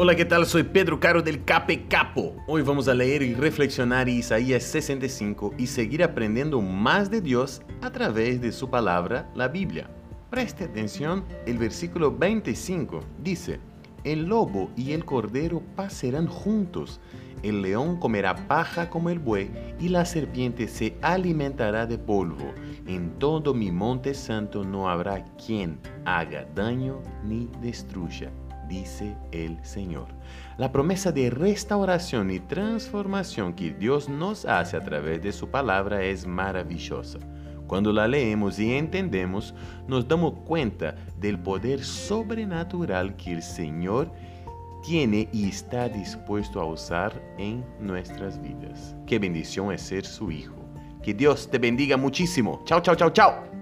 Hola, ¿qué tal? Soy Pedro Caro del Cape Capo. Hoy vamos a leer y reflexionar Isaías 65 y seguir aprendiendo más de Dios a través de su palabra, la Biblia. Preste atención, el versículo 25 dice, El lobo y el cordero pasarán juntos, el león comerá paja como el buey y la serpiente se alimentará de polvo. En todo mi monte santo no habrá quien haga daño ni destruya, dice el Señor. La promesa de restauración y transformación que Dios nos hace a través de su palabra es maravillosa. Cuando la leemos y entendemos, nos damos cuenta del poder sobrenatural que el Señor tiene y está dispuesto a usar en nuestras vidas. Qué bendición es ser su hijo. Que Dios te bendiga muchísimo. Chao, chao, chao, chao.